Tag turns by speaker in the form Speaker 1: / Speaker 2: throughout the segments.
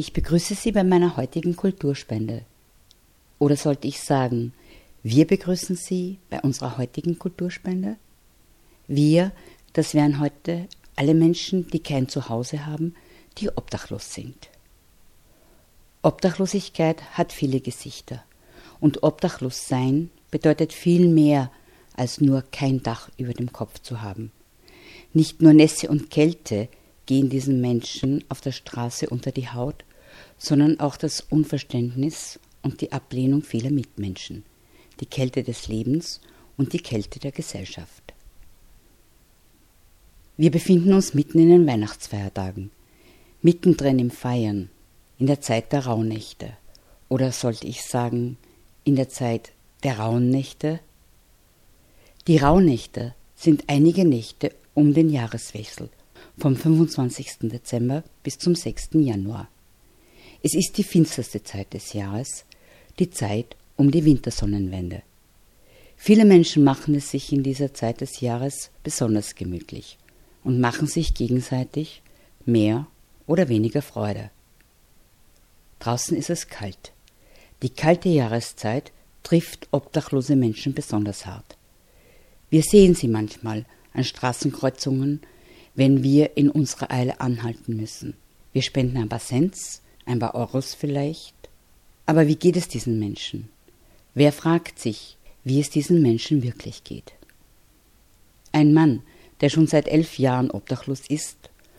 Speaker 1: Ich begrüße Sie bei meiner heutigen Kulturspende. Oder sollte ich sagen, wir begrüßen Sie bei unserer heutigen Kulturspende? Wir, das wären heute alle Menschen, die kein Zuhause haben, die obdachlos sind. Obdachlosigkeit hat viele Gesichter und obdachlos sein bedeutet viel mehr als nur kein Dach über dem Kopf zu haben. Nicht nur Nässe und Kälte gehen diesen Menschen auf der Straße unter die Haut, sondern auch das Unverständnis und die Ablehnung vieler Mitmenschen, die Kälte des Lebens und die Kälte der Gesellschaft. Wir befinden uns mitten in den Weihnachtsfeiertagen, mittendrin im Feiern, in der Zeit der Rauhnächte, oder sollte ich sagen, in der Zeit der rauen Nächte? Die Rauhnächte sind einige Nächte um den Jahreswechsel, vom 25. Dezember bis zum 6. Januar. Es ist die finsterste Zeit des Jahres, die Zeit um die Wintersonnenwende. Viele Menschen machen es sich in dieser Zeit des Jahres besonders gemütlich und machen sich gegenseitig mehr oder weniger Freude. Draußen ist es kalt. Die kalte Jahreszeit trifft obdachlose Menschen besonders hart. Wir sehen sie manchmal an Straßenkreuzungen, wenn wir in unserer Eile anhalten müssen. Wir spenden ein paar Cents, ein paar Euros vielleicht. Aber wie geht es diesen Menschen? Wer fragt sich, wie es diesen Menschen wirklich geht? Ein Mann, der schon seit elf Jahren obdachlos ist,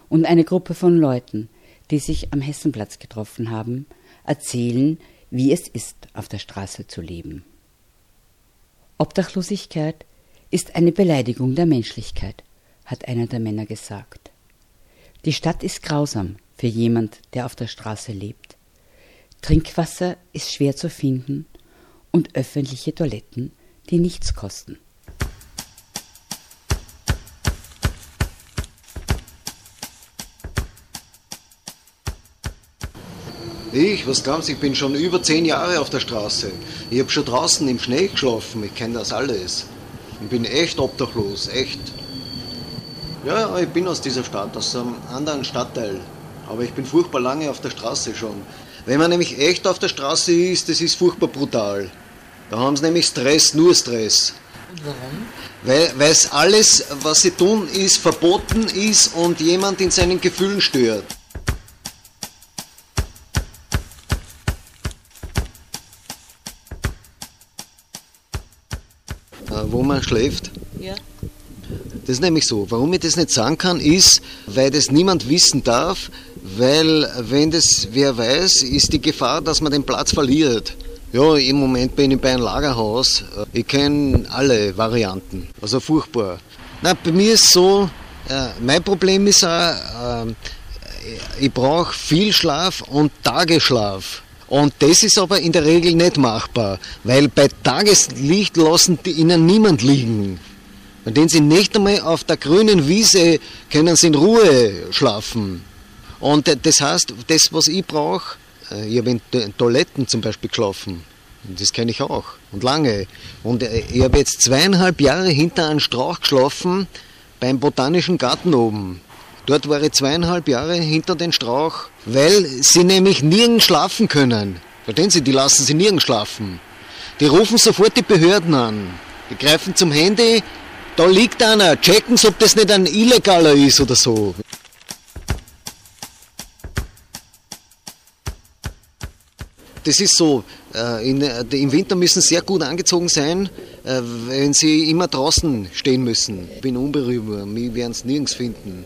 Speaker 1: und eine Gruppe von Leuten, die sich am Hessenplatz getroffen haben, erzählen, wie es ist, auf der Straße zu leben. Obdachlosigkeit ist eine Beleidigung der Menschlichkeit, hat einer der Männer gesagt. Die Stadt ist grausam für jemand, der auf der Straße lebt. Trinkwasser ist schwer zu finden und öffentliche Toiletten, die nichts kosten.
Speaker 2: Ich, was glauben Sie, ich bin schon über zehn Jahre auf der Straße. Ich habe schon draußen im Schnee geschlafen, ich kenne das alles. Ich bin echt obdachlos, echt. Ja, ich bin aus dieser Stadt, aus einem anderen Stadtteil. Aber ich bin furchtbar lange auf der Straße schon. Wenn man nämlich echt auf der Straße ist, das ist furchtbar brutal. Da haben sie nämlich Stress, nur Stress.
Speaker 3: Warum?
Speaker 2: Weil es alles, was sie tun, ist verboten ist und jemand in seinen Gefühlen stört. Äh, wo man schläft.
Speaker 3: Ja.
Speaker 2: Das ist nämlich so. Warum ich das nicht sagen kann, ist, weil das niemand wissen darf, weil wenn das wer weiß, ist die Gefahr, dass man den Platz verliert. Ja, im Moment bin ich bei einem Lagerhaus. Ich kenne alle Varianten. Also furchtbar. Na, bei mir ist so, äh, mein Problem ist auch, äh, ich brauche viel Schlaf und Tagesschlaf. Und das ist aber in der Regel nicht machbar, weil bei Tageslicht lassen die ihnen niemand liegen. Bei denen sie nicht einmal auf der grünen Wiese können sie in Ruhe schlafen. Und das heißt, das, was ich brauche, äh, ich habe in Toiletten zum Beispiel geschlafen. Das kenne ich auch. Und lange. Und äh, ich habe jetzt zweieinhalb Jahre hinter einem Strauch geschlafen beim Botanischen Garten oben. Dort war ich zweieinhalb Jahre hinter den Strauch, weil sie nämlich nirgends schlafen können. Verstehen Sie, die lassen sie nirgends schlafen. Die rufen sofort die Behörden an. Die greifen zum Handy, da liegt einer, checken ob das nicht ein Illegaler ist oder so. Das ist so, äh, in, äh, im Winter müssen sehr gut angezogen sein, äh, wenn sie immer draußen stehen müssen. Ich bin unberührbar, mich werden es nirgends finden.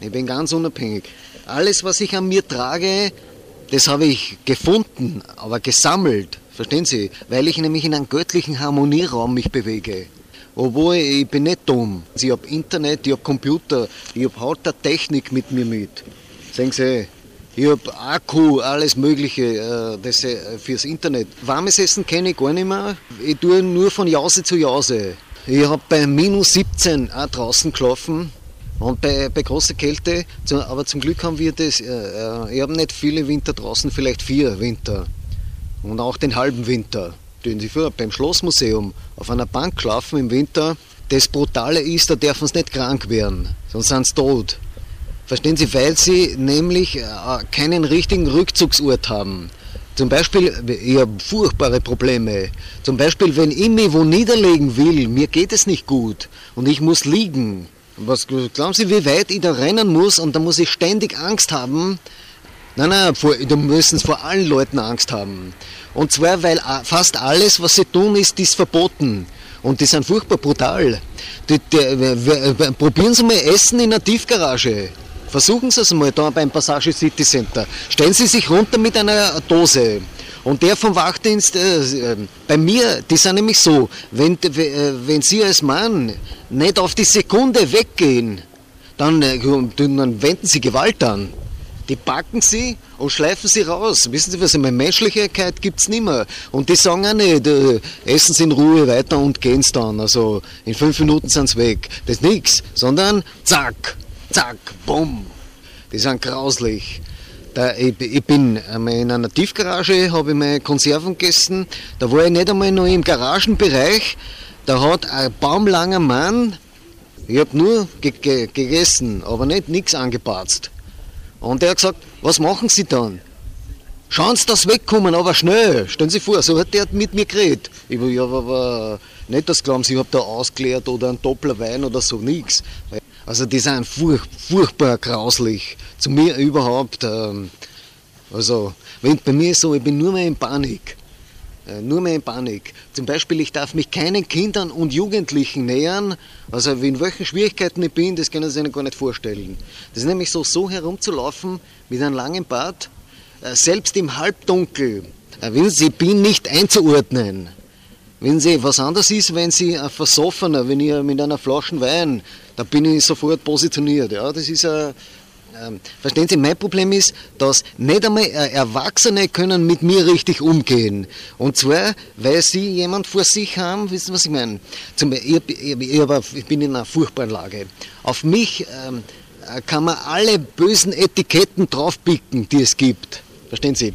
Speaker 2: Ich bin ganz unabhängig. Alles, was ich an mir trage, das habe ich gefunden, aber gesammelt. Verstehen Sie? Weil ich nämlich in einem göttlichen Harmonieraum mich bewege. Obwohl ich bin nicht dumm. Ich habe Internet, ich habe Computer, ich habe Haut der Technik mit mir mit. Sehen Sie, ich habe Akku, alles Mögliche äh, das, äh, fürs Internet. Warmes Essen kenne ich gar nicht mehr. Ich tue nur von Jause zu Jause. Ich habe bei minus 17 auch draußen geschlafen. Und bei, bei großer Kälte, aber zum Glück haben wir das, äh, ich habe nicht viele Winter draußen, vielleicht vier Winter. Und auch den halben Winter. Den sie früher beim Schlossmuseum auf einer Bank schlafen im Winter. Das Brutale ist, da dürfen sie nicht krank werden, sonst sind sie tot. Verstehen Sie, weil sie nämlich äh, keinen richtigen Rückzugsort haben. Zum Beispiel, ich habe furchtbare Probleme. Zum Beispiel, wenn ich mich wo niederlegen will, mir geht es nicht gut und ich muss liegen. Was glauben Sie, wie weit ich da rennen muss und da muss ich ständig Angst haben? Nein, nein, vor, da müssen vor allen Leuten Angst haben. Und zwar, weil fast alles, was sie tun, ist, ist verboten. Und die sind furchtbar brutal. Die, die, probieren Sie mal Essen in einer Tiefgarage. Versuchen Sie es mal da beim Passage City Center. Stellen Sie sich runter mit einer Dose. Und der vom Wachdienst, äh, äh, bei mir, die sind nämlich so, wenn, äh, wenn Sie als Mann nicht auf die Sekunde weggehen, dann, äh, dann wenden Sie Gewalt an. Die packen sie und schleifen sie raus. Wissen Sie was, meine, Menschlichkeit gibt es nicht mehr. Und die sagen auch nicht, äh, essen sie in Ruhe weiter und gehen es dann. Also in fünf Minuten sind sie weg. Das ist nichts. Sondern zack, zack, bumm. Die sind grauslich. Da, ich, ich, bin in einer Tiefgarage, habe ich meine Konserven gegessen. Da war ich nicht einmal noch im Garagenbereich. Da hat ein baumlanger Mann, ich habe nur ge ge gegessen, aber nicht nichts angepatzt. Und er hat gesagt, was machen Sie dann? Schauen Sie, dass wegkommen, aber schnell. Stellen Sie vor, so hat der mit mir geredet. Ich war, ja, aber nicht das glauben Sie, ich habe da ausgeleert oder einen Doppler Wein oder so, nichts. Also die sind furch, furchtbar grauslich. Zu mir überhaupt. Ähm, also wenn, bei mir ist so, ich bin nur mehr in Panik. Äh, nur mehr in Panik. Zum Beispiel, ich darf mich keinen Kindern und Jugendlichen nähern. Also in welchen Schwierigkeiten ich bin, das können Sie sich gar nicht vorstellen. Das ist nämlich so, so herumzulaufen mit einem langen Bart, äh, selbst im Halbdunkel. Äh, wissen Sie, ich bin nicht einzuordnen. Wenn Sie, was anderes ist, wenn Sie ein Versoffener, wenn ihr mit einer Flasche Wein da bin ich sofort positioniert. Ja, das ist ein, ähm, verstehen Sie, mein Problem ist, dass nicht einmal Erwachsene können mit mir richtig umgehen. Und zwar, weil sie jemand vor sich haben, wissen Sie, was ich meine? Zum, ich, ich, ich, bin in einer furchtbaren Lage. Auf mich ähm, kann man alle bösen Etiketten draufpicken, die es gibt. Verstehen Sie?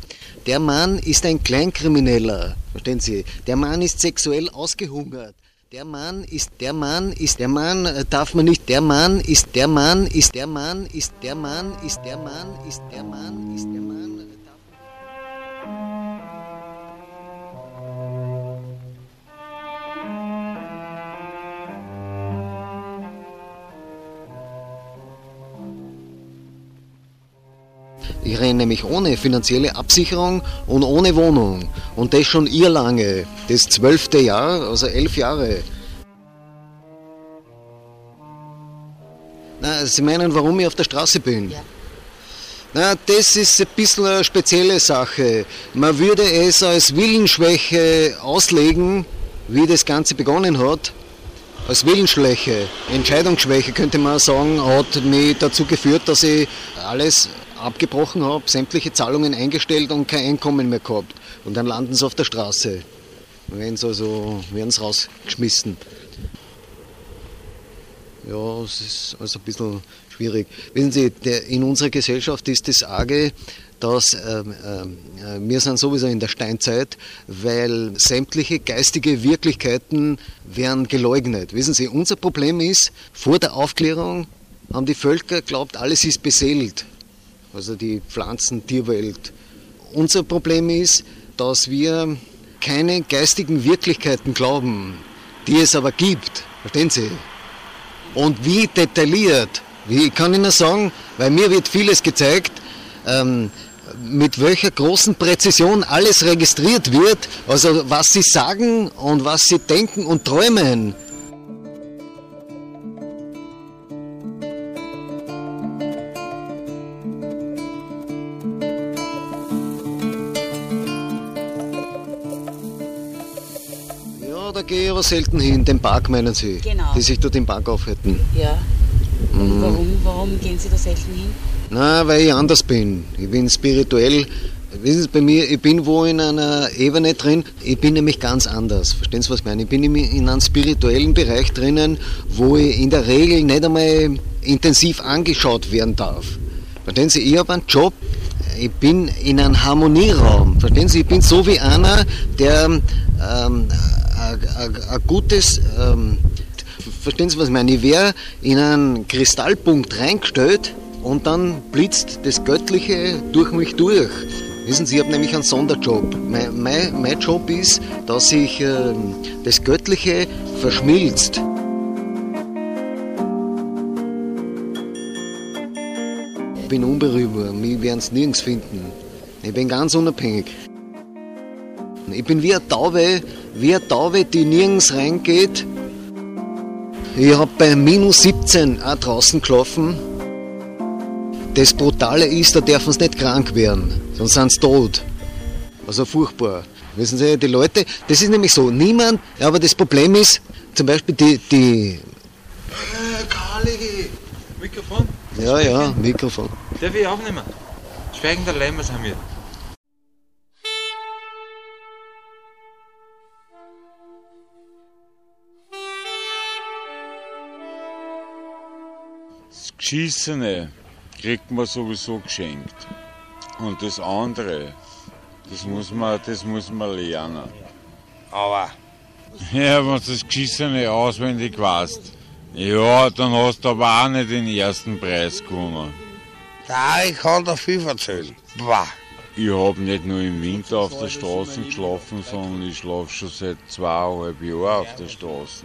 Speaker 2: Der Mann ist ein Kleinkrimineller. Verstehen Sie? Der Mann ist sexuell ausgehungert. Der Mann ist der Mann ist der Mann äh, darf man nicht der Mann ist der Mann ist der Mann ist der Mann ist der Mann ist der Mann ist der Mann Ich renne nämlich ohne finanzielle Absicherung und ohne Wohnung. Und das schon ihr lange. Das zwölfte Jahr, also elf Jahre. Na, Sie meinen, warum ich auf der Straße bin? Ja. Na, das ist ein bisschen eine spezielle Sache. Man würde es als Willensschwäche auslegen, wie das Ganze begonnen hat. Als Willensschwäche, Entscheidungsschwäche könnte man sagen, hat mich dazu geführt, dass ich alles abgebrochen habe, sämtliche Zahlungen eingestellt und kein Einkommen mehr gehabt. Und dann landen sie auf der Straße. Werden sie also, werden sie rausgeschmissen. Ja, es ist also ein bisschen schwierig. Wissen Sie, der, in unserer Gesellschaft ist das arge, dass ähm, äh, wir sind sowieso in der Steinzeit, weil sämtliche geistige Wirklichkeiten werden geleugnet. Wissen Sie, unser Problem ist, vor der Aufklärung haben die Völker geglaubt, alles ist beseelt also die Pflanzen-Tierwelt. Unser Problem ist, dass wir keine geistigen Wirklichkeiten glauben, die es aber gibt. Verstehen Sie? Und wie detailliert, wie kann ich Ihnen sagen, weil mir wird vieles gezeigt, ähm, mit welcher großen Präzision alles registriert wird, also was Sie sagen und was Sie denken und träumen. Gehe ich aber selten hin. Den Park meinen Sie? Genau. Die sich dort im Park aufhalten.
Speaker 1: Ja. Mhm. Warum, warum gehen Sie da selten hin?
Speaker 2: Na, weil ich anders bin. Ich bin spirituell. Wissen Sie, bei mir, ich bin wo in einer Ebene drin, ich bin nämlich ganz anders. Verstehen Sie, was ich meine? Ich bin in einem spirituellen Bereich drinnen, wo ich in der Regel nicht einmal intensiv angeschaut werden darf. Verstehen Sie, ich habe einen Job, ich bin in einem Harmonieraum. Verstehen Sie, ich bin so wie einer, der ähm, ein gutes, ähm, verstehen Sie, was ich meine? Ich wäre in einen Kristallpunkt reingestellt und dann blitzt das Göttliche durch mich durch. Wissen Sie, ich habe nämlich einen Sonderjob. Mein, mein, mein Job ist, dass sich äh, das Göttliche verschmilzt. Ich bin unberührbar, mich werden es nirgends finden. Ich bin ganz unabhängig. Ich bin wie eine Taube, wie eine Taube, die nirgends reingeht. Ich habe bei minus 17 auch draußen geschlafen. Das Brutale ist, da dürfen sie nicht krank werden, sonst sind sie tot. Also furchtbar. Wissen Sie, die Leute, das ist nämlich so, niemand, aber das Problem ist, zum Beispiel die. die
Speaker 3: äh, Kali! Mikrofon?
Speaker 2: Ja, ja, Mikrofon.
Speaker 3: Darf ich aufnehmen? Schweigender Lämmer sind wir.
Speaker 4: Geschissene kriegt man sowieso geschenkt. Und das andere, das muss man, das muss man lernen.
Speaker 3: Aber.
Speaker 4: Ja, wenn du das Geschissene auswendig weißt. Ja, dann hast du aber auch nicht den ersten Preis gewonnen.
Speaker 3: Ja, ich kann da viel erzählen. Bah.
Speaker 4: Ich habe nicht nur im Winter auf der Straße geschlafen, sondern ich schlafe schon seit zweieinhalb Jahren auf der Straße.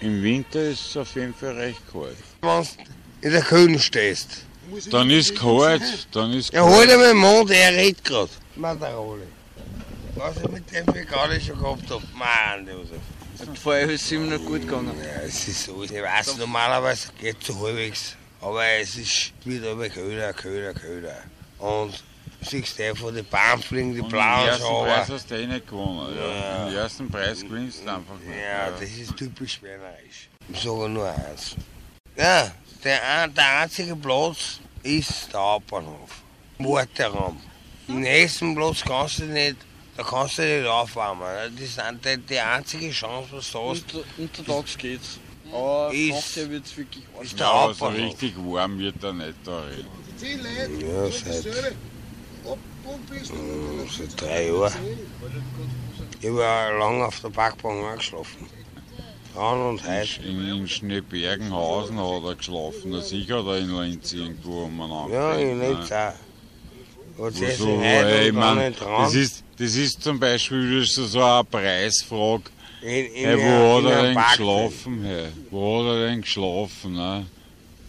Speaker 4: Im Winter ist es auf jeden Fall recht kalt.
Speaker 3: In der Kühle stehst.
Speaker 4: Dann ist kalt, dann ist
Speaker 3: Ja, hol dir meinen Mund, er redet gerade. Matarole. Was ich mit dem ich gerade schon gehabt habe. Mann, Josef.
Speaker 5: Vorher ist es ihm noch gut gegangen.
Speaker 3: Ja, es ist so. Ich weiß, normalerweise geht es so halbwegs. Aber es ist wieder aber Köder, Köder, Köder. Und siehst du einfach, die Bahn fliegen, die blauen
Speaker 4: Den ersten Preis
Speaker 3: Schauer.
Speaker 4: hast du eh nicht gewonnen. Ja.
Speaker 3: Ja.
Speaker 4: Den ersten Preis gewinnst du einfach nicht.
Speaker 3: Ja, das ist typisch wienerisch. Ich sage nur eins. Ja, der, der einzige Platz ist der Hauptbahnhof. Warteraum. Den nächsten Platz kannst du nicht, da kannst du nicht aufwärmen. Das ist die, die einzige Chance, was du hast,
Speaker 5: Unter, untertags geht's. Aber
Speaker 3: Ist-
Speaker 5: nachher wird's wirklich arg.
Speaker 3: ist der
Speaker 4: Ja, aber so
Speaker 3: Hauptbahnhof.
Speaker 4: richtig warm wird er nicht da reden.
Speaker 3: Ja, seit, Mm, seit drei Jahren. Ich habe lange auf der Parkbank angeschlafen. An und heute.
Speaker 4: In, in Schneebergenhausen hat er geschlafen. Sicher hat er in Linz irgendwo umeinander.
Speaker 3: Ja, ich
Speaker 4: ne?
Speaker 3: nicht auch. Hat sich
Speaker 4: So,
Speaker 3: so
Speaker 4: ey, ich mein, das, ist, das ist zum Beispiel wieder so, so eine Preisfrage.
Speaker 3: In, in
Speaker 4: Hey, wo
Speaker 3: einer-
Speaker 4: hat
Speaker 3: in
Speaker 4: er
Speaker 3: einem
Speaker 4: denn
Speaker 3: Park-
Speaker 4: geschlafen? Hey? Wo hat er denn geschlafen?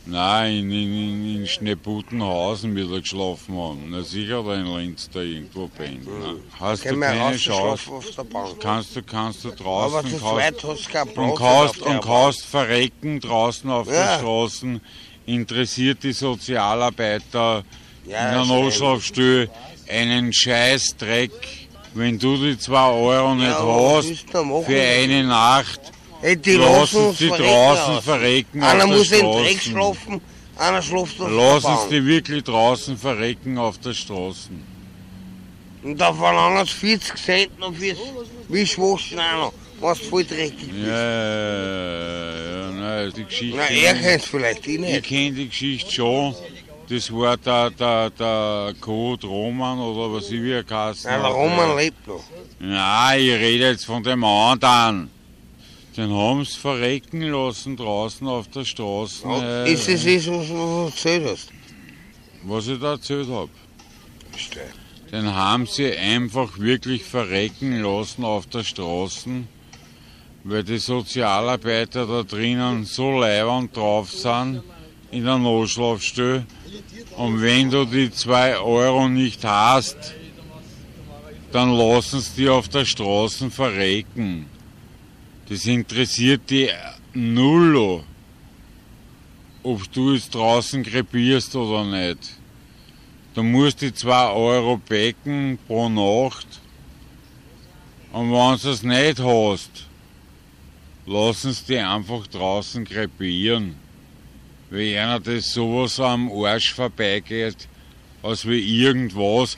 Speaker 4: Ne? Nein, in, in, Schneebutenhausen wird er geschlafen haben. Na sicher hat er in Linz da irgendwo pennt. Hast du keine Chance?
Speaker 3: der.
Speaker 4: Kannst du, kannst du
Speaker 3: Aber
Speaker 4: draußen
Speaker 3: zu
Speaker 4: kannst,
Speaker 3: zweit hast Platz.
Speaker 4: und kannst,
Speaker 3: der
Speaker 4: und kannst verrecken draußen auf
Speaker 3: Ja.
Speaker 4: den Straßen. Interessiert die Sozialarbeiter
Speaker 3: Ja,
Speaker 4: in der. Notschlafstelle einen Scheißdreck, wenn du die zwei Euro nicht
Speaker 3: Ja,
Speaker 4: hast für eine Nacht.
Speaker 3: Hey, die
Speaker 4: lassen
Speaker 3: lassen
Speaker 4: sie draußen
Speaker 3: lassen.
Speaker 4: verrecken
Speaker 3: Einer muss
Speaker 4: Straße.
Speaker 3: Dreck schlafen, einer schläft auf
Speaker 4: Lass
Speaker 3: der
Speaker 4: uns
Speaker 3: Bank.
Speaker 4: die wirklich draußen verrecken auf der Straße.
Speaker 3: Und da verlangen sie 40 Cent noch fürs Wischwaschen auch noch, was voll dreckig
Speaker 4: Ja,
Speaker 3: ist.
Speaker 4: ja, ja, nein, die Geschichte.
Speaker 3: Na, er kennt es vielleicht, ich
Speaker 4: ich
Speaker 3: nicht.
Speaker 4: kenne die Geschichte schon. Das war der, der, der Code Roman oder was ich wie er
Speaker 3: Na, der. Roman lebt noch.
Speaker 4: Nein, ich rede jetzt von dem anderen. Den haben sie verrecken lassen draußen auf der Straße. äh,
Speaker 3: Ist es das, was du erzählt hast?
Speaker 4: Was ich da erzählt habe. Den haben sie einfach wirklich verrecken lassen auf der Straße, weil die Sozialarbeiter da drinnen so leibend drauf sind in der Notschlafstelle. Und wenn du die zwei Euro nicht hast, dann lassen sie die auf der Straße verrecken. Das interessiert die null, ob du jetzt draußen krepierst oder nicht. Du musst die 2 Euro becken pro Nacht. Und wenn du es nicht hast, lassen sie die einfach draußen krepieren. Wenn einer das sowas am Arsch vorbeigeht, als wie irgendwas.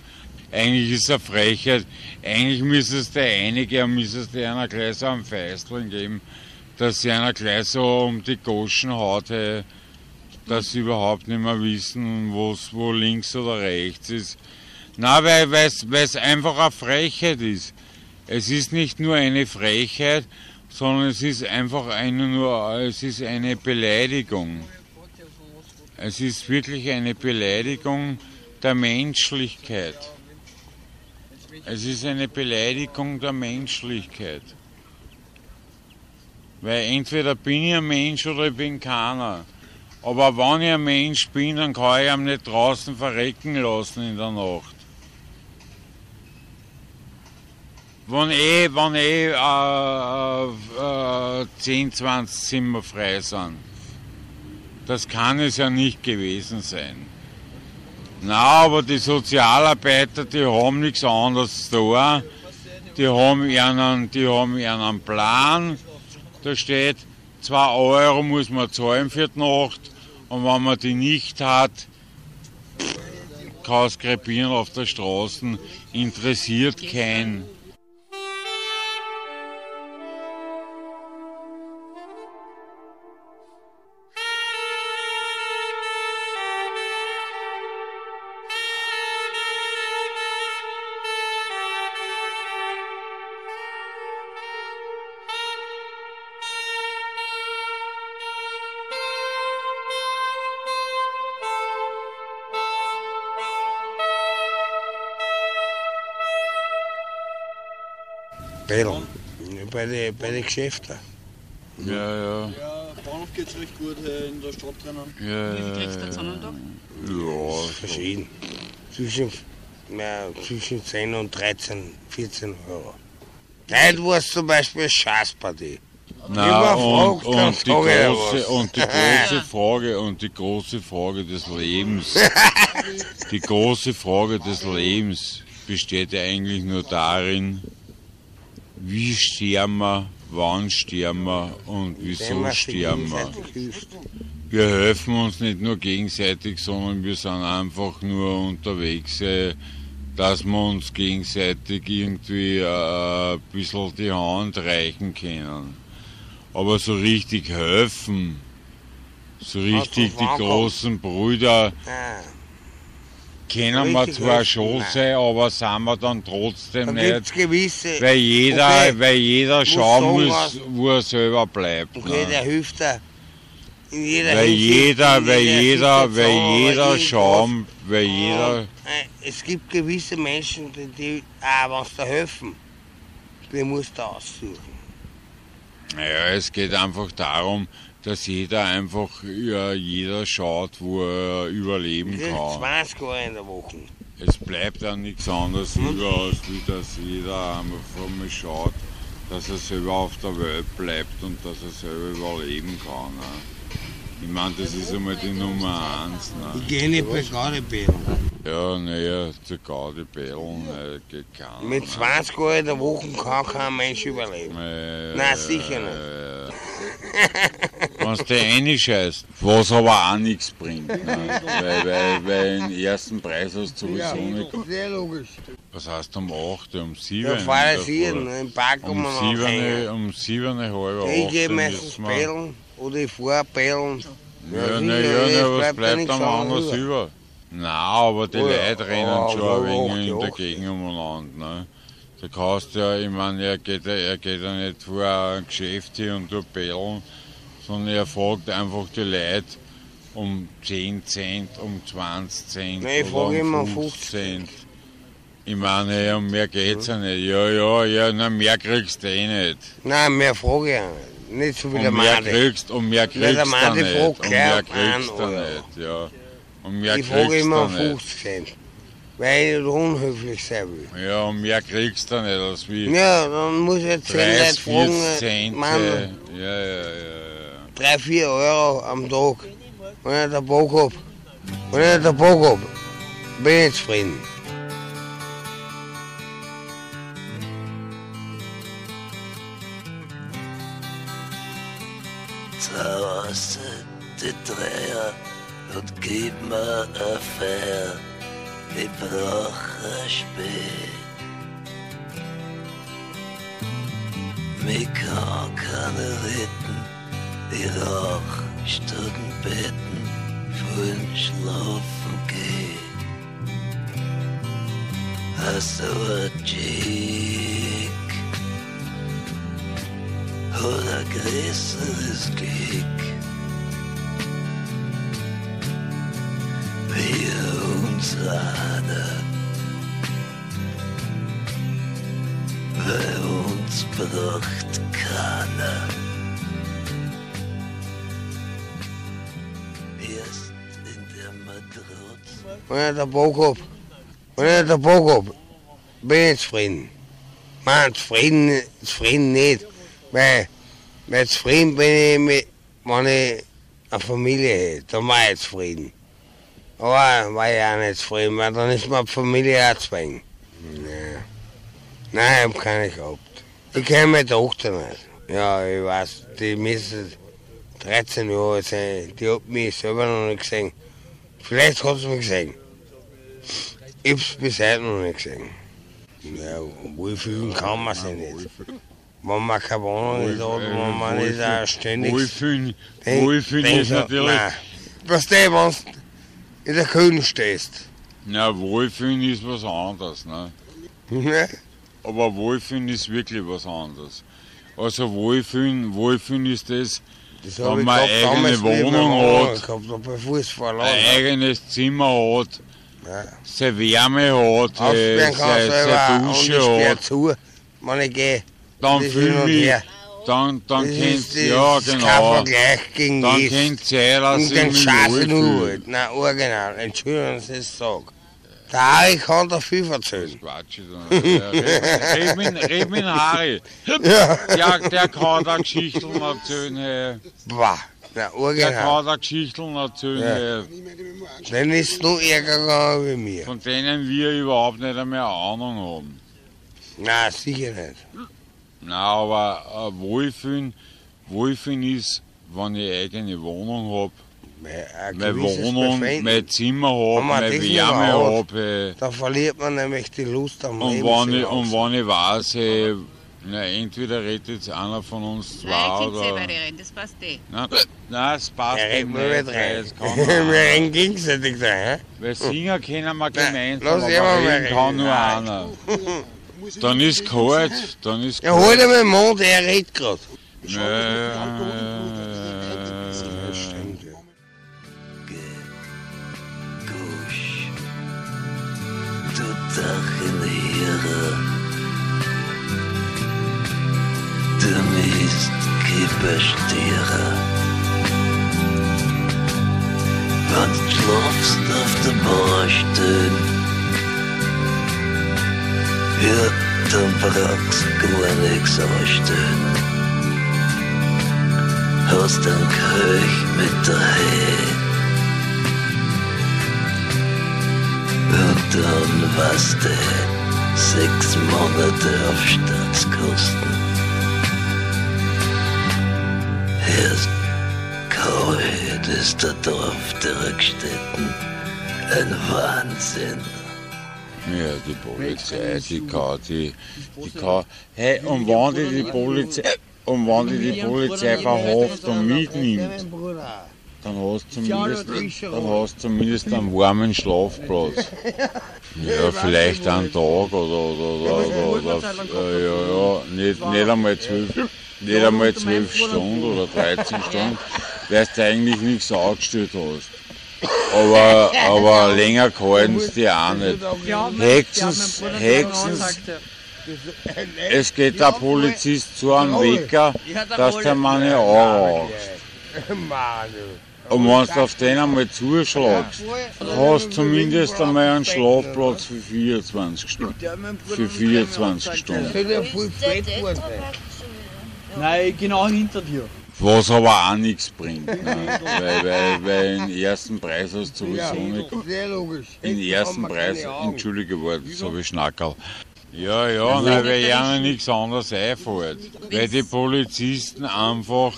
Speaker 4: Eigentlich ist eine Frechheit. Eigentlich müsste es der einige, müsste es dir einer gleich so am Feißeln geben, dass sie einer gleich so um die Goschen haut, hey, dass sie überhaupt nicht mehr wissen, wo's, wo links oder rechts ist. Na, weil es einfach eine Frechheit ist. Es ist nicht nur eine Frechheit, sondern es ist einfach eine nur, es ist eine Beleidigung. Es ist wirklich eine Beleidigung der Menschlichkeit. Es ist eine Beleidigung der Menschlichkeit. Weil entweder bin ich ein Mensch oder ich bin keiner. Aber wenn ich ein Mensch bin, dann kann ich ihn nicht draußen verrecken lassen in der Nacht. Wenn eh, wenn eh äh, äh, 10, 20 Zimmer frei sind. Das kann es ja nicht gewesen sein. Na, aber die Sozialarbeiter, die haben nichts anderes da. Die haben einen, die haben einen Plan. Da steht, 2 Euro muss man zahlen für die Nacht. Und wenn man die nicht hat, kann es krepieren auf der Straße. Interessiert kein.
Speaker 3: Bei den bei den Geschäften.
Speaker 4: Ja, ja.
Speaker 5: Ja, Bahnhof geht's recht gut äh, in der Stadt drinnen.
Speaker 4: Ja,
Speaker 6: Wie viel
Speaker 4: ja,
Speaker 6: kriegst du Tag?
Speaker 4: ja,
Speaker 3: Verschieden. Zwischen, ja, zwischen 10 und 13, 14 Euro. Heute war es zum Beispiel Scheißpartie.
Speaker 4: Na, und,
Speaker 3: dann
Speaker 4: und, die große, und die große Frage und die große Frage des Lebens, die große Frage des Lebens besteht ja eigentlich nur darin, wie sterben wir, wann sterben wir und wieso sterben wir. Wir helfen uns nicht nur gegenseitig, sondern wir sind einfach nur unterwegs, äh, dass wir uns gegenseitig irgendwie äh, ein bisschen die Hand reichen können. Aber so richtig helfen, so richtig die großen Brüder, können wir zwar schon
Speaker 3: nein.
Speaker 4: sein, aber sind wir dann trotzdem
Speaker 3: da
Speaker 4: nicht.
Speaker 3: gewisse.
Speaker 4: Weil jeder,
Speaker 3: Okay,
Speaker 4: weil jeder
Speaker 3: muss
Speaker 4: schauen
Speaker 3: sagen,
Speaker 4: muss, wo er selber bleibt.
Speaker 3: Okay,
Speaker 4: ne?
Speaker 3: der hilft da. In jeder
Speaker 4: Weil jeder, weil
Speaker 3: jeder
Speaker 4: weil jeder schauen, weil jeder.
Speaker 3: Es gibt gewisse Menschen, die, die auch was da helfen. Die musst du aussuchen.
Speaker 4: Naja, es geht einfach darum, dass jeder einfach, ja, jeder schaut, wo er überleben kann.
Speaker 3: 20 Euro in der Woche.
Speaker 4: Es bleibt ja nichts anderes
Speaker 3: Hm?
Speaker 4: über, als wie dass jeder einfach mal schaut, dass er selber auf der Welt bleibt und dass er selber überleben kann. Ne? Ich meine, das ist einmal die Nummer eins. Ne?
Speaker 3: Ich gehe nicht bei Gaudebären.
Speaker 4: Ja, naja, zu Gaudi Bellen, ne, geht keiner.
Speaker 3: Mit
Speaker 4: ne?
Speaker 3: 20 Euro in der Woche kann kein Mensch überleben.
Speaker 4: Äh,
Speaker 3: Nein, sicher
Speaker 4: nicht. Wenn du reinscheißt, was aber auch nichts bringt. Ne? Weil, weil, weil den ersten Preis hast du sowieso nicht.
Speaker 3: Sehr logisch.
Speaker 4: Was heißt um 8, um 7?
Speaker 3: Ja,
Speaker 4: Früh?
Speaker 3: ne, im Park
Speaker 4: Um
Speaker 3: um noch
Speaker 4: 7,
Speaker 3: hängen.
Speaker 4: um 7, halb
Speaker 3: Ich
Speaker 4: 8
Speaker 3: gehe meistens bellen oder ich fahr bellen.
Speaker 4: Ja, na, ja, na, was
Speaker 3: bleibt ja
Speaker 4: bleibt am anders über? Nein, aber die
Speaker 3: Oh ja,
Speaker 4: Leute rennen
Speaker 3: ah,
Speaker 4: schon
Speaker 3: ja,
Speaker 4: ein wenig in der. Gegend umeinander. Ne? Da kannst du ja, ich meine, er geht, ja- er geht ja nicht vor ein Geschäft hier und tut bellen, sondern er fragt einfach die Leute um 10 Cent, um 20 Cent
Speaker 3: Nee, ich
Speaker 4: oder
Speaker 3: frage immer
Speaker 4: um
Speaker 3: um
Speaker 4: 50
Speaker 3: 50
Speaker 4: Cent. Ich meine, ja, um mehr geht's ja nicht. Ja, ja, ja, na, mehr kriegst du eh nicht.
Speaker 3: Nein, mehr frage ich auch nicht. Nicht so wie der
Speaker 4: Und mehr kriegst, und mehr
Speaker 3: Weil der
Speaker 4: kriegst du
Speaker 3: Mann,
Speaker 4: nicht. Und mehr kriegst du nicht, ja. Und mehr
Speaker 3: Ich frage immer
Speaker 4: du
Speaker 3: um
Speaker 4: nicht.
Speaker 3: 50 Cent. Weil ich nicht unhöflich sein will.
Speaker 4: Ja, und mehr kriegst du nicht als wie
Speaker 3: Ja, dann muss ich jetzt 10 Leute
Speaker 4: 30, 40
Speaker 3: fragen,
Speaker 4: Cent.
Speaker 3: Mann,
Speaker 4: Ja, ja, ja,
Speaker 3: 3, 4 Euro am Tag. Wenn ich den Bock hab, wenn ich den Bock hab, bin ich zufrieden.
Speaker 7: Zaust die Dreier und gib mir ein Feier. Ich brauch ein Spät. Mich kann keiner retten. Statt dem Betten, vorhin schlafen geh. Hast du ein Chick? Oder größeres Glück. gerade. Bei uns braucht keiner.
Speaker 3: Bock hab, wenn ich den Bock hab, bin ich zufrieden. Man, zufrieden, zufrieden nicht, weil, weil zufrieden bin ich, mit, wenn ich eine Familie hätte, dann war ich zufrieden. Aber war ich auch nicht zufrieden, weil dann ist meine Familie auch zu wenig. Nee. Nein, ich hab keine gehabt. Ich kenne meine Tochter nicht. Ja, ich weiß, die müsste 13 Jahre sein, die hat mich selber noch nicht gesehen. Vielleicht hat sie mich gesehen. Ich hab's bis heute noch nicht gesehen. Ja, wohlfühlen kann man sich nicht. Wenn man keine Wohnung nicht hat, wenn man nicht auch ständig...
Speaker 4: Wohlfühlen, Wohlfühlen ist natürlich.
Speaker 3: Nein. Was du, wenn du in der Kühle stehst.
Speaker 4: Na, Wohlfühlen ist was anderes, ne?
Speaker 3: Ne?
Speaker 4: Aber Wohlfühlen ist wirklich was anderes. Also Wohlfühlen, Wohlfühlen ist das,
Speaker 3: Das
Speaker 4: Wenn
Speaker 3: hab ich
Speaker 4: man
Speaker 3: gehabt
Speaker 4: eigene
Speaker 3: ich
Speaker 4: Wohnung hat.
Speaker 3: gehabt ich
Speaker 4: ein
Speaker 3: habe.
Speaker 4: eigenes Zimmer hat,
Speaker 3: Ja.
Speaker 4: seine Wärme hat, äh, seine, seine
Speaker 3: ich
Speaker 4: Dusche hat,
Speaker 3: zu, wenn ich gehe.
Speaker 4: dann
Speaker 3: Das hin
Speaker 4: fühl
Speaker 3: und
Speaker 4: mich, dann, dann
Speaker 3: Das
Speaker 4: kennt,
Speaker 3: ist,
Speaker 4: ja
Speaker 3: ist kein
Speaker 4: genau,
Speaker 3: Vergleich gegen
Speaker 4: dann kennt Zeit, dass
Speaker 3: Und
Speaker 4: ich
Speaker 3: den
Speaker 4: mich wohlfühle.
Speaker 3: halt. Nein, original. Entschuldigung, dass ich sage. Der Harry kann da viel erzählen.
Speaker 4: Quatsch. Ja, red, mit, red mit Harry.
Speaker 3: Ja.
Speaker 4: Der, der kann da Geschichten erzählen, hey.
Speaker 3: Boah, na,
Speaker 4: Der kann da Geschichten erzählen, hey.
Speaker 3: Dann ist nur ärger gegangen wie mir.
Speaker 4: von denen wir überhaupt nicht mehr Ahnung haben.
Speaker 3: Nein, sicher nicht.
Speaker 4: Na, aber äh, Wohlfühlen, Wohlfühlen ist, wenn ich eigene Wohnung habe,
Speaker 3: Gewisses
Speaker 4: Wohnung,
Speaker 3: Befinden,
Speaker 4: mein Zimmer habe, meine
Speaker 3: das
Speaker 4: Wärme
Speaker 3: mehr
Speaker 4: habe.
Speaker 3: Da verliert man nämlich die Lust am
Speaker 4: Und
Speaker 3: Leben.
Speaker 4: wenn,
Speaker 3: so
Speaker 4: ich, und wenn ich weiß, hey, na, entweder redet jetzt einer von uns zwei
Speaker 6: Nein, ihr
Speaker 4: oder.
Speaker 6: beide reden, das passt eh.
Speaker 4: Nein, nein, es passt
Speaker 3: Er redet
Speaker 4: nicht, kann
Speaker 3: Wir reden gegenseitig sein,
Speaker 4: Weil singen können wir gemeinsam,
Speaker 3: lass
Speaker 4: aber reden kann nur
Speaker 3: Nein.
Speaker 4: einer. Dann ist kalt, dann ist
Speaker 3: hä? Ja, halt
Speaker 4: kalt.
Speaker 3: einmal den Mund, er redet gerade.
Speaker 4: Äh,
Speaker 7: Du Dachen Heere. Du Mist Kipperstiere. Wenn du schlafst auf der Baustelle. Ja, dann brauchst gar nichts anstellen. Hast den Köch mit der Head. Der sechs Monate auf Staatskosten. Erst kalt ist der Dorf der Rückstätten ein Wahnsinn.
Speaker 4: Ja, die Polizei, die kann, die, die kann, hey, und wenn die die Polizei, und wenn die die Polizei verhaftet und mitnimmt, dann hast du zumindest, dann hast du zumindest einen warmen Schlafplatz. Ja, vielleicht einen Tag oder, oder, oder, oder, äh, ja, ja, nicht, nicht einmal zwölf, nicht einmal zwölf Stunden oder 13 Stunden, weil du eigentlich nichts angestellt hast. Aber, aber länger gehalten sie die auch nicht. Hexens, Hexens, es geht der Polizist zu einem Wecker, dass der meine anrauchst. Und wenn du auf den einmal zuschlagst, hast du zumindest einmal einen Schlafplatz für 24 Stunden. Für 24 Stunden.
Speaker 3: ja.
Speaker 5: Nein, genau hinter dir.
Speaker 4: Was aber auch nichts bringt. Ne? Weil, weil, weil den ersten Preis hast du sowieso nicht.
Speaker 3: Sehr logisch.
Speaker 4: Den ersten Preis, entschuldige Wort, so ich Schnackerl. Ja, ja, nein, weil ihnen nichts anderes einfällt. Weil die Polizisten einfach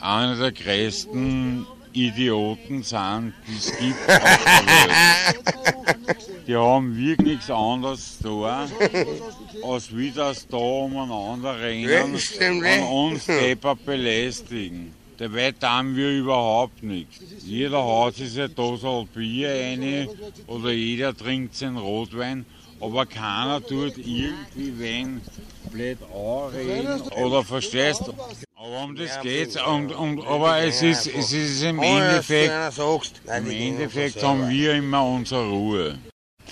Speaker 4: einer der größten Idioten sind, die es gibt. Die haben wirklich nichts anderes zu tun, als wie das da umeinander rennen und uns Depper belästigen. Dabei tun wir überhaupt nichts. Jeder haut sich eine Dose Bier rein oder jeder trinkt seinen Rotwein, aber keiner tut irgendwie wen blöd anreden oder verstehst du? Aber um das geht's. Und, und, aber es ist, es ist im Endeffekt, im Endeffekt haben wir immer unsere Ruhe.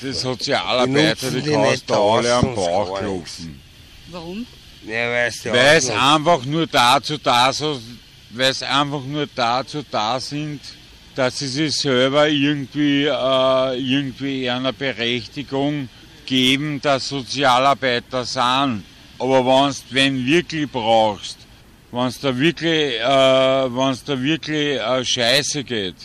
Speaker 4: die Sozialarbeiter, die,
Speaker 3: die
Speaker 4: kannst du alle am Bauch klopfen.
Speaker 1: Warum?
Speaker 4: Weil es einfach nur dazu da so, weil es einfach nur dazu da sind, dass sie sich selber irgendwie, äh, irgendwie einer Berechtigung geben, dass Sozialarbeiter sind. Aber wenn's, wenn wirklich brauchst, wenn es da wirklich, äh, wenn's da wirklich äh, scheiße geht,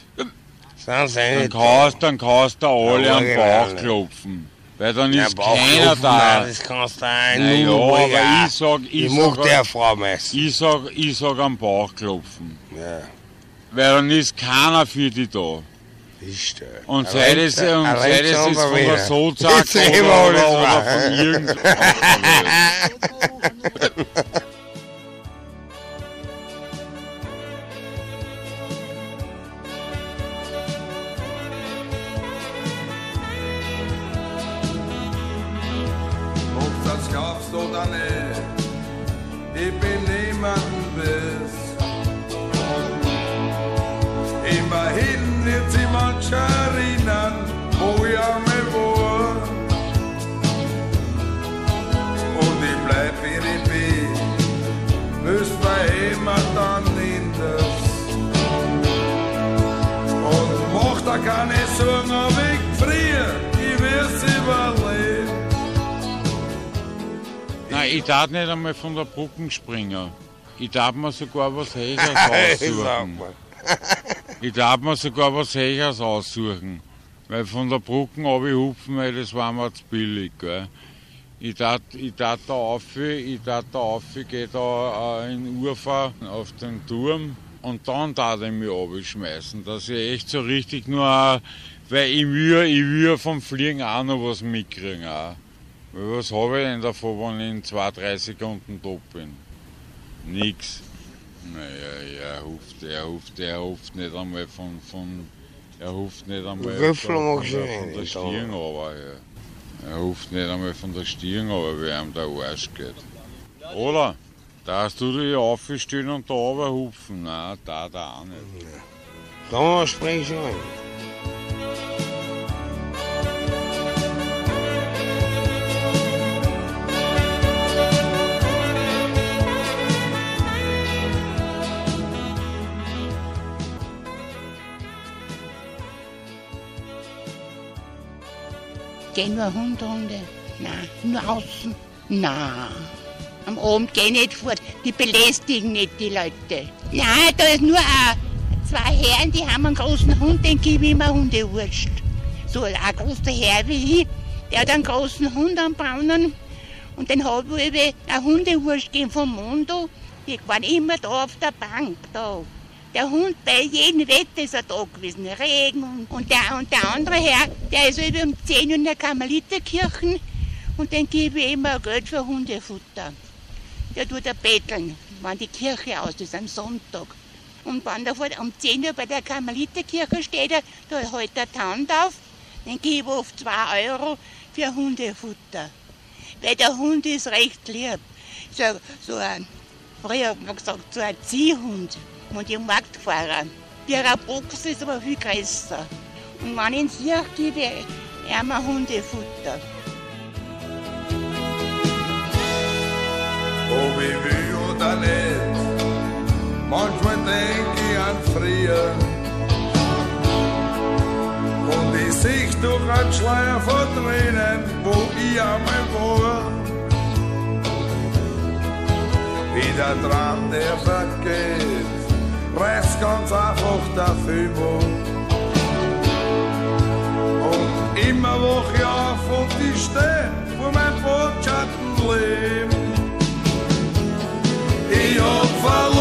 Speaker 3: sie
Speaker 4: dann kannst, dann kannst du alle
Speaker 3: Ja,
Speaker 4: am. Bauch klopfen. Weil dann
Speaker 3: Ja,
Speaker 4: ist keiner da.
Speaker 3: nein, Das kannst du auch
Speaker 4: Na ja,
Speaker 3: nur,
Speaker 4: aber ich sag, ich,
Speaker 3: Ich mag
Speaker 4: sag,
Speaker 3: der Frau meistens.
Speaker 4: ich sag, ich sag am Bauch klopfen.
Speaker 3: Ja,
Speaker 4: Weil dann ist keiner für die da.
Speaker 3: Ist der.
Speaker 4: Und sei das,
Speaker 3: Rentner-
Speaker 4: und sei das jetzt von der Sozak oder,
Speaker 3: alles
Speaker 4: oder, oder von irgend.
Speaker 6: Ob das glaubst oder nicht, ich bin niemanden bist. Immerhin manche erinnern, wo ich einmal war. Und ich bleib wie ich bin, müsst wir immer dann in das. Und mach da keine Sorgen, ob ich friere, ich wir's überleben.
Speaker 4: Nein, ich darf nicht einmal von der Brücke springen. Ich darf mir sogar was
Speaker 3: Sag
Speaker 4: aussuchen. Ich darf mir sogar was Höheres aussuchen. Weil von der Brücke hupfen, weil das war mir zu billig. Gell. Ich darf, ich darf da auf, ich darf da auf, ich gehe da äh, in Ufer auf den Turm und dann darf ich mich abschmeißen, dass ich echt so richtig nur, weil ich will, ich will vom Fliegen auch noch was mitkriegen. Auch. Weil was habe ich denn davon, wenn ich in zwei, drei Sekunden top bin? Nix. Naja, er ruft, er ruft, er ruft nicht einmal von, von er ruft nicht einmal
Speaker 3: Würfel
Speaker 4: von,
Speaker 3: magst
Speaker 4: von,
Speaker 3: du
Speaker 4: der, von der
Speaker 3: nicht,
Speaker 4: Stirn aber ja. Er ruft nicht einmal von der Stirn aber wie ihm der Arsch geht. Oder? Darfst du dich aufstehen und da runter hupfen? Nein, da, da auch nicht.
Speaker 3: Da sprich ich an.
Speaker 8: Gehen nur Hundrunde? Nein, nur außen? Nein. Am Abend geh nicht fort, die belästigen nicht die Leute. Nein, da ist nur ein, zwei Herren, die haben einen großen Hund, den gebe ich immer Hundewurst. So ein großer Herr wie ich, der hat einen großen Hund am Braunen und den habe ich eine Hundewurst gegeben vom Mondo. Die waren immer da auf der Bank, da. Der Hund bei jedem Wetter ist er da gewesen, Regen. Und, der, und der andere Herr, der ist eben um 10 Uhr in der Karmeliterkirche und den gebe ich immer Geld für Hundefutter. Der tut er betteln, wenn die Kirche aus ist am Sonntag. Und wenn der vor- um 10 Uhr bei der Karmeliterkirche steht, er, da hält er die Hand auf, dann gebe ich oft 2 Euro für Hundefutter. Weil der Hund ist recht lieb. So, so ein, früher hat man gesagt, so ein Ziehhund. Und die Marktfahrer. Der Box ist aber viel größer. Und wenn ich ihn sehe, gebe ich ihm Hundefutter.
Speaker 6: ob ich will oder nicht. Manchmal denk ich an früher. Und ich seh durch einen Schleier von Tränen, wo ich einmal war. Wie der Traum, der vergeht, weiß ganz einfach dafür Und immer wach ich auf und ich steh vor meinem fortschreitenden Leben. Ich hab verloren.